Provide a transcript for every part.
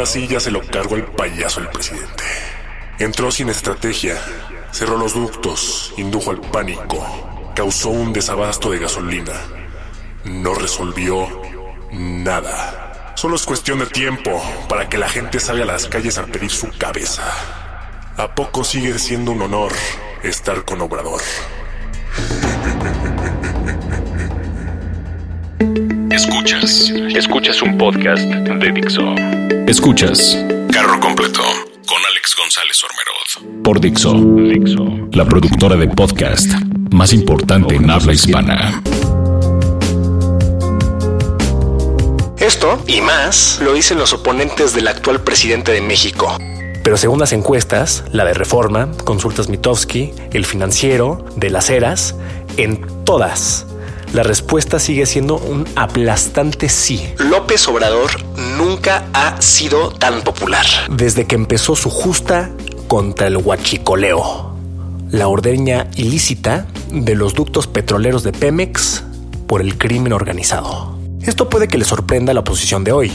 Ahora ya se lo cargó el payaso el presidente. Entró sin estrategia, cerró los ductos, indujo al pánico, causó un desabasto de gasolina. No resolvió nada. Solo es cuestión de tiempo para que la gente salga a las calles a pedir su cabeza. ¿A poco sigue siendo un honor estar con Obrador? Escuchas. Escuchas un podcast de Dixo. Escuchas. Carro completo con Alex González Ormerod. Por Dixo. Dixo. La productora de podcast más importante en habla hispana. Esto y más lo dicen los oponentes del actual presidente de México. Pero según las encuestas, la de Reforma, Consultas Mitofsky, El Financiero, de las Heras, en todas la respuesta sigue siendo un aplastante sí. López Obrador nunca ha sido tan popular. Desde que empezó su justa contra el huachicoleo, la ordeña ilícita de los ductos petroleros de Pemex por el crimen organizado. Esto puede que le sorprenda a la oposición de hoy,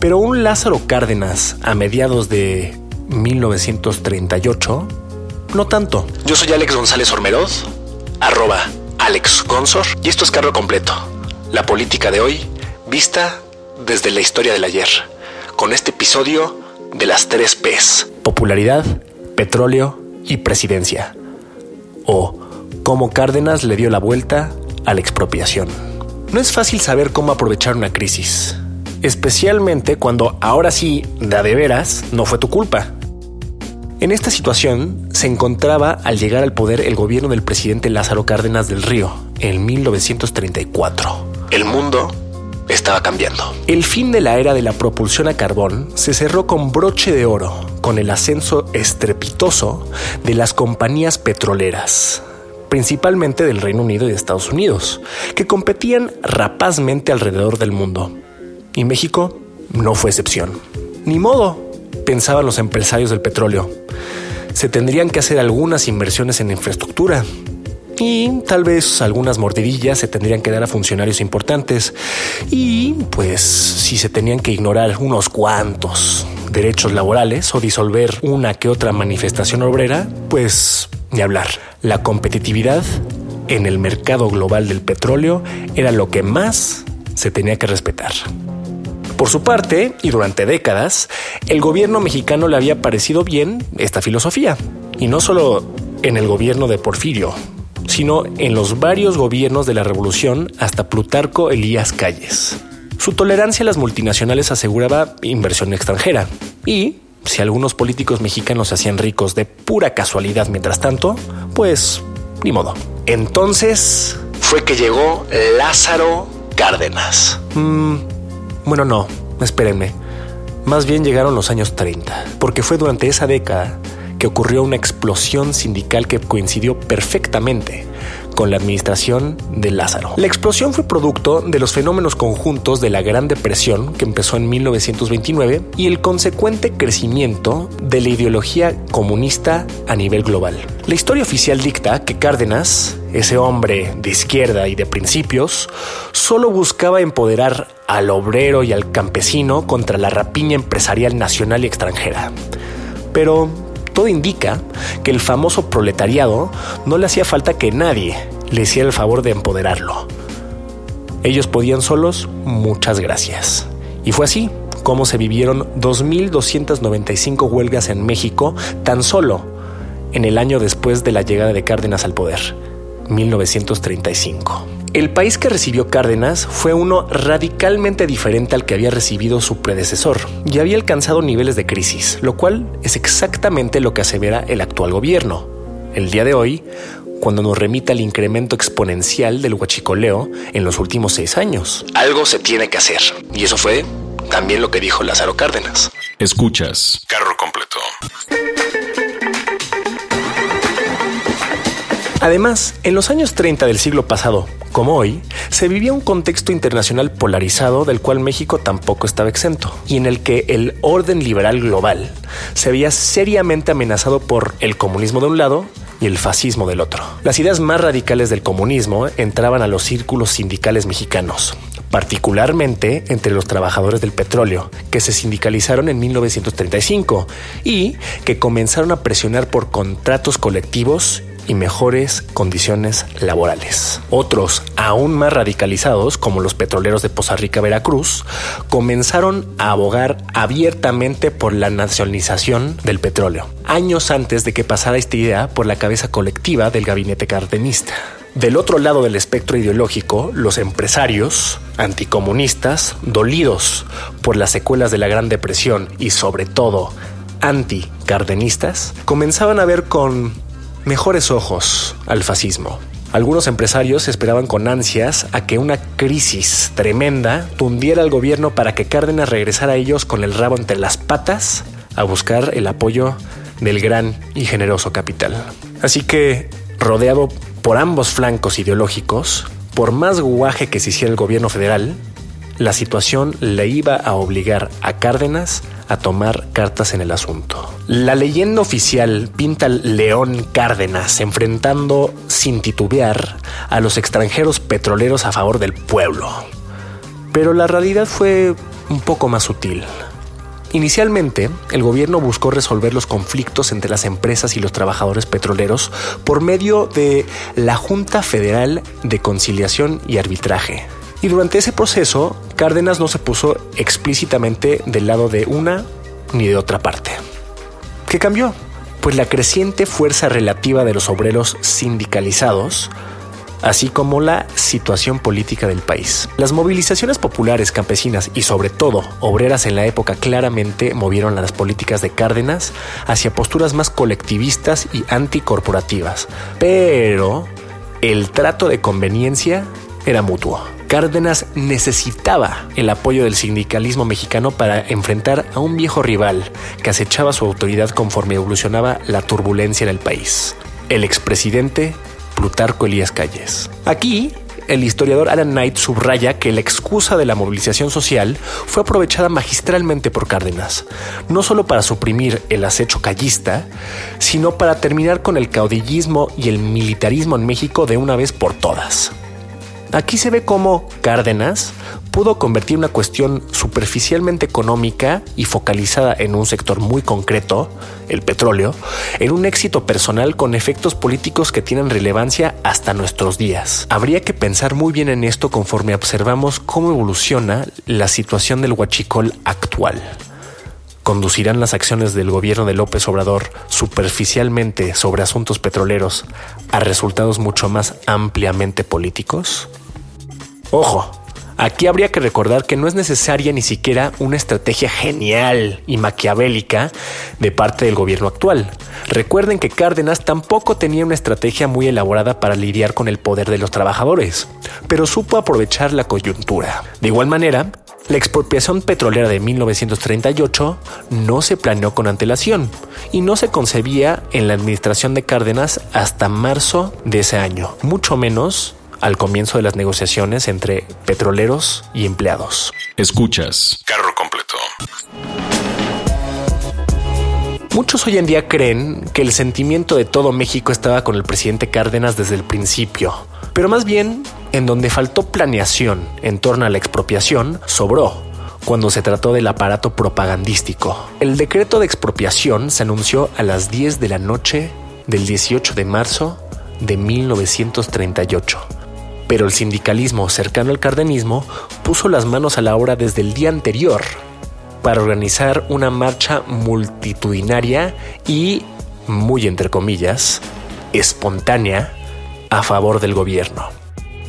pero un Lázaro Cárdenas a mediados de 1938, no tanto. Yo soy Alex González Ormeroz, arroba Alex Gonsor y esto es Carro Completo, la política de hoy vista desde la historia del ayer, con este episodio de las tres P's. Popularidad, petróleo y presidencia. O cómo Cárdenas le dio la vuelta a la expropiación. No es fácil saber cómo aprovechar una crisis, especialmente cuando ahora sí, de, de veras, no fue tu culpa. En esta situación se encontraba al llegar al poder el gobierno del presidente Lázaro Cárdenas del Río en 1934. El mundo estaba cambiando. El fin de la era de la propulsión a carbón se cerró con broche de oro, con el ascenso estrepitoso de las compañías petroleras, principalmente del Reino Unido y de Estados Unidos, que competían rapazmente alrededor del mundo. Y México no fue excepción. Ni modo, pensaban los empresarios del petróleo. Se tendrían que hacer algunas inversiones en infraestructura y tal vez algunas mordidillas se tendrían que dar a funcionarios importantes y pues si se tenían que ignorar unos cuantos derechos laborales o disolver una que otra manifestación obrera, pues ni hablar. La competitividad en el mercado global del petróleo era lo que más se tenía que respetar. Por su parte, y durante décadas, el gobierno mexicano le había parecido bien esta filosofía, y no solo en el gobierno de Porfirio, sino en los varios gobiernos de la revolución hasta Plutarco Elías Calles. Su tolerancia a las multinacionales aseguraba inversión extranjera y, si algunos políticos mexicanos se hacían ricos de pura casualidad mientras tanto, pues ni modo. Entonces fue que llegó Lázaro Cárdenas. Mm, bueno, no, espérenme. Más bien llegaron los años 30, porque fue durante esa década que ocurrió una explosión sindical que coincidió perfectamente con la administración de Lázaro. La explosión fue producto de los fenómenos conjuntos de la Gran Depresión que empezó en 1929 y el consecuente crecimiento de la ideología comunista a nivel global. La historia oficial dicta que Cárdenas, ese hombre de izquierda y de principios, solo buscaba empoderar al obrero y al campesino contra la rapiña empresarial nacional y extranjera. Pero todo indica que el famoso proletariado no le hacía falta que nadie le hiciera el favor de empoderarlo. Ellos podían solos, muchas gracias. Y fue así como se vivieron 2.295 huelgas en México tan solo en el año después de la llegada de Cárdenas al poder, 1935. El país que recibió Cárdenas fue uno radicalmente diferente al que había recibido su predecesor y había alcanzado niveles de crisis, lo cual es exactamente lo que asevera el actual gobierno. El día de hoy, cuando nos remita el incremento exponencial del huachicoleo en los últimos seis años. Algo se tiene que hacer, y eso fue también lo que dijo Lázaro Cárdenas. Escuchas. Carro completo. Además, en los años 30 del siglo pasado, como hoy, se vivía un contexto internacional polarizado del cual México tampoco estaba exento, y en el que el orden liberal global se veía seriamente amenazado por el comunismo de un lado y el fascismo del otro. Las ideas más radicales del comunismo entraban a los círculos sindicales mexicanos, particularmente entre los trabajadores del petróleo, que se sindicalizaron en 1935 y que comenzaron a presionar por contratos colectivos y mejores condiciones laborales. Otros, aún más radicalizados, como los petroleros de Poza Rica, Veracruz, comenzaron a abogar abiertamente por la nacionalización del petróleo, años antes de que pasara esta idea por la cabeza colectiva del gabinete cardenista. Del otro lado del espectro ideológico, los empresarios anticomunistas, dolidos por las secuelas de la Gran Depresión y sobre todo anticardenistas, comenzaban a ver con mejores ojos al fascismo. Algunos empresarios esperaban con ansias a que una crisis tremenda tundiera al gobierno para que Cárdenas regresara a ellos con el rabo entre las patas a buscar el apoyo del gran y generoso capital. Así que, rodeado por ambos flancos ideológicos, por más guaje que se hiciera el gobierno federal, la situación le iba a obligar a Cárdenas a tomar cartas en el asunto. La leyenda oficial pinta al León Cárdenas enfrentando sin titubear a los extranjeros petroleros a favor del pueblo. Pero la realidad fue un poco más sutil. Inicialmente, el gobierno buscó resolver los conflictos entre las empresas y los trabajadores petroleros por medio de la Junta Federal de Conciliación y Arbitraje. Y durante ese proceso, Cárdenas no se puso explícitamente del lado de una ni de otra parte. ¿Qué cambió? Pues la creciente fuerza relativa de los obreros sindicalizados así como la situación política del país. Las movilizaciones populares campesinas y sobre todo obreras en la época claramente movieron las políticas de Cárdenas hacia posturas más colectivistas y anticorporativas, pero el trato de conveniencia era mutuo. Cárdenas necesitaba el apoyo del sindicalismo mexicano para enfrentar a un viejo rival que acechaba su autoridad conforme evolucionaba la turbulencia en el país, el expresidente Plutarco Elías Calles. Aquí, el historiador Alan Knight subraya que la excusa de la movilización social fue aprovechada magistralmente por Cárdenas, no solo para suprimir el acecho callista, sino para terminar con el caudillismo y el militarismo en México de una vez por todas. Aquí se ve cómo Cárdenas pudo convertir una cuestión superficialmente económica y focalizada en un sector muy concreto, el petróleo, en un éxito personal con efectos políticos que tienen relevancia hasta nuestros días. Habría que pensar muy bien en esto conforme observamos cómo evoluciona la situación del huachicol actual. ¿Conducirán las acciones del gobierno de López Obrador superficialmente sobre asuntos petroleros a resultados mucho más ampliamente políticos? Ojo, aquí habría que recordar que no es necesaria ni siquiera una estrategia genial y maquiavélica de parte del gobierno actual. Recuerden que Cárdenas tampoco tenía una estrategia muy elaborada para lidiar con el poder de los trabajadores, pero supo aprovechar la coyuntura. De igual manera, la expropiación petrolera de 1938 no se planeó con antelación y no se concebía en la administración de Cárdenas hasta marzo de ese año, mucho menos al comienzo de las negociaciones entre petroleros y empleados. Escuchas. Carro completo. Muchos hoy en día creen que el sentimiento de todo México estaba con el presidente Cárdenas desde el principio, pero más bien en donde faltó planeación en torno a la expropiación, sobró cuando se trató del aparato propagandístico. El decreto de expropiación se anunció a las 10 de la noche del 18 de marzo de 1938. Pero el sindicalismo cercano al cardenismo puso las manos a la obra desde el día anterior para organizar una marcha multitudinaria y, muy entre comillas, espontánea a favor del gobierno.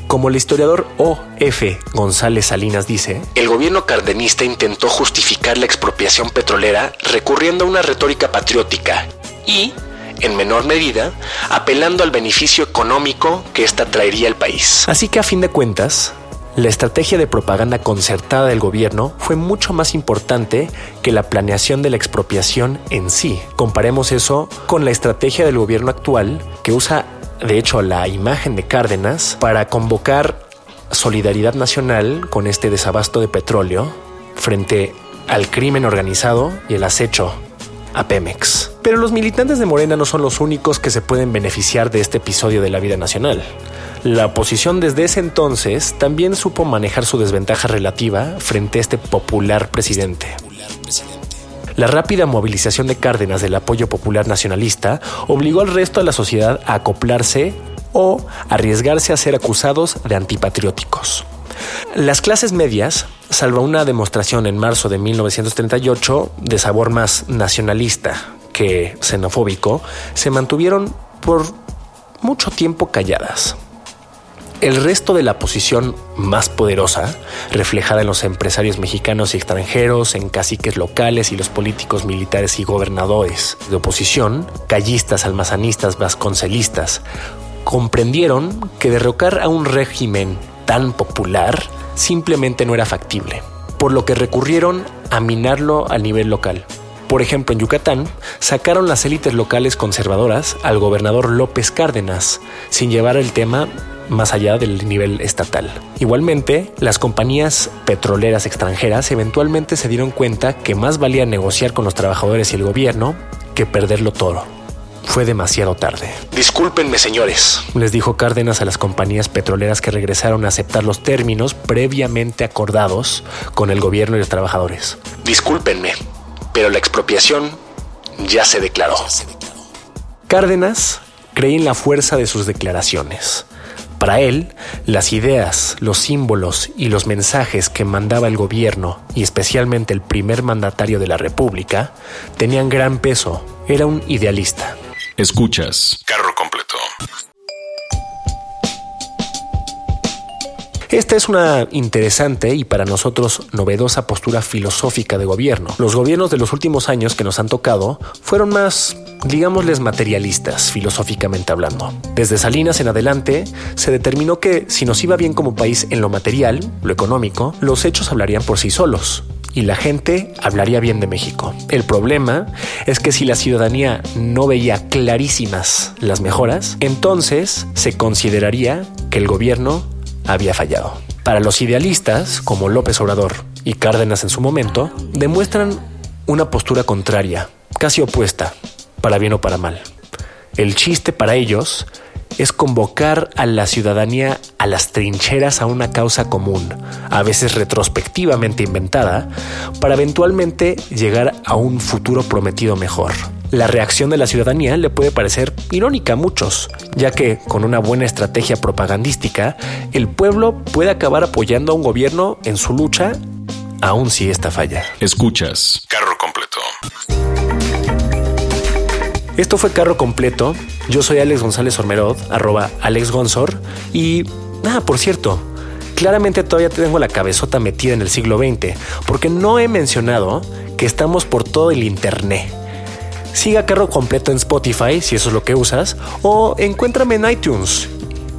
Como el historiador O.F. González Salinas dice, el gobierno cardenista intentó justificar la expropiación petrolera recurriendo a una retórica patriótica y, en menor medida, apelando al beneficio económico que ésta traería al país. Así que a fin de cuentas, la estrategia de propaganda concertada del gobierno fue mucho más importante que la planeación de la expropiación en sí. Comparemos eso con la estrategia del gobierno actual que usa de hecho, la imagen de Cárdenas para convocar solidaridad nacional con este desabasto de petróleo frente al crimen organizado y el acecho a Pemex. Pero los militantes de Morena no son los únicos que se pueden beneficiar de este episodio de la vida nacional. La oposición desde ese entonces también supo manejar su desventaja relativa frente a este popular presidente. La rápida movilización de Cárdenas del apoyo popular nacionalista obligó al resto de la sociedad a acoplarse o arriesgarse a ser acusados de antipatrióticos. Las clases medias, salvo una demostración en marzo de 1938 de sabor más nacionalista que xenofóbico, se mantuvieron por mucho tiempo calladas. El resto de la posición más poderosa, reflejada en los empresarios mexicanos y extranjeros, en caciques locales y los políticos militares y gobernadores de oposición, callistas, almazanistas, vasconcelistas, comprendieron que derrocar a un régimen tan popular simplemente no era factible, por lo que recurrieron a minarlo a nivel local. Por ejemplo, en Yucatán, sacaron las élites locales conservadoras al gobernador López Cárdenas, sin llevar el tema más allá del nivel estatal. Igualmente, las compañías petroleras extranjeras eventualmente se dieron cuenta que más valía negociar con los trabajadores y el gobierno que perderlo todo. Fue demasiado tarde. Discúlpenme, señores, les dijo Cárdenas a las compañías petroleras que regresaron a aceptar los términos previamente acordados con el gobierno y los trabajadores. Discúlpenme, pero la expropiación ya se declaró. Cárdenas creía en la fuerza de sus declaraciones. Para él, las ideas, los símbolos y los mensajes que mandaba el gobierno, y especialmente el primer mandatario de la República, tenían gran peso. Era un idealista. Escuchas. Carro completo. Esta es una interesante y para nosotros novedosa postura filosófica de gobierno. Los gobiernos de los últimos años que nos han tocado fueron más, digámosles, materialistas, filosóficamente hablando. Desde Salinas en adelante, se determinó que si nos iba bien como país en lo material, lo económico, los hechos hablarían por sí solos y la gente hablaría bien de México. El problema es que si la ciudadanía no veía clarísimas las mejoras, entonces se consideraría que el gobierno había fallado. Para los idealistas, como López Obrador y Cárdenas en su momento, demuestran una postura contraria, casi opuesta, para bien o para mal. El chiste para ellos es convocar a la ciudadanía a las trincheras a una causa común, a veces retrospectivamente inventada, para eventualmente llegar a un futuro prometido mejor. La reacción de la ciudadanía le puede parecer irónica a muchos, ya que con una buena estrategia propagandística, el pueblo puede acabar apoyando a un gobierno en su lucha, aun si esta falla. Escuchas. Carro completo. Esto fue Carro Completo. Yo soy Alex González Ormerod, arroba Alex Gonzor. Y, ah, por cierto, claramente todavía tengo la cabezota metida en el siglo XX, porque no he mencionado que estamos por todo el Internet. Siga Carro Completo en Spotify, si eso es lo que usas, o encuéntrame en iTunes,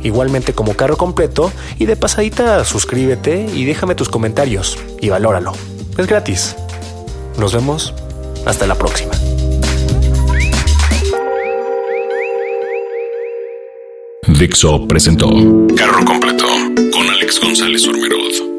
igualmente como Carro Completo, y de pasadita suscríbete y déjame tus comentarios y valóralo. Es gratis. Nos vemos. Hasta la próxima. Dixo presentó Carro Completo con Alex González Ormerod.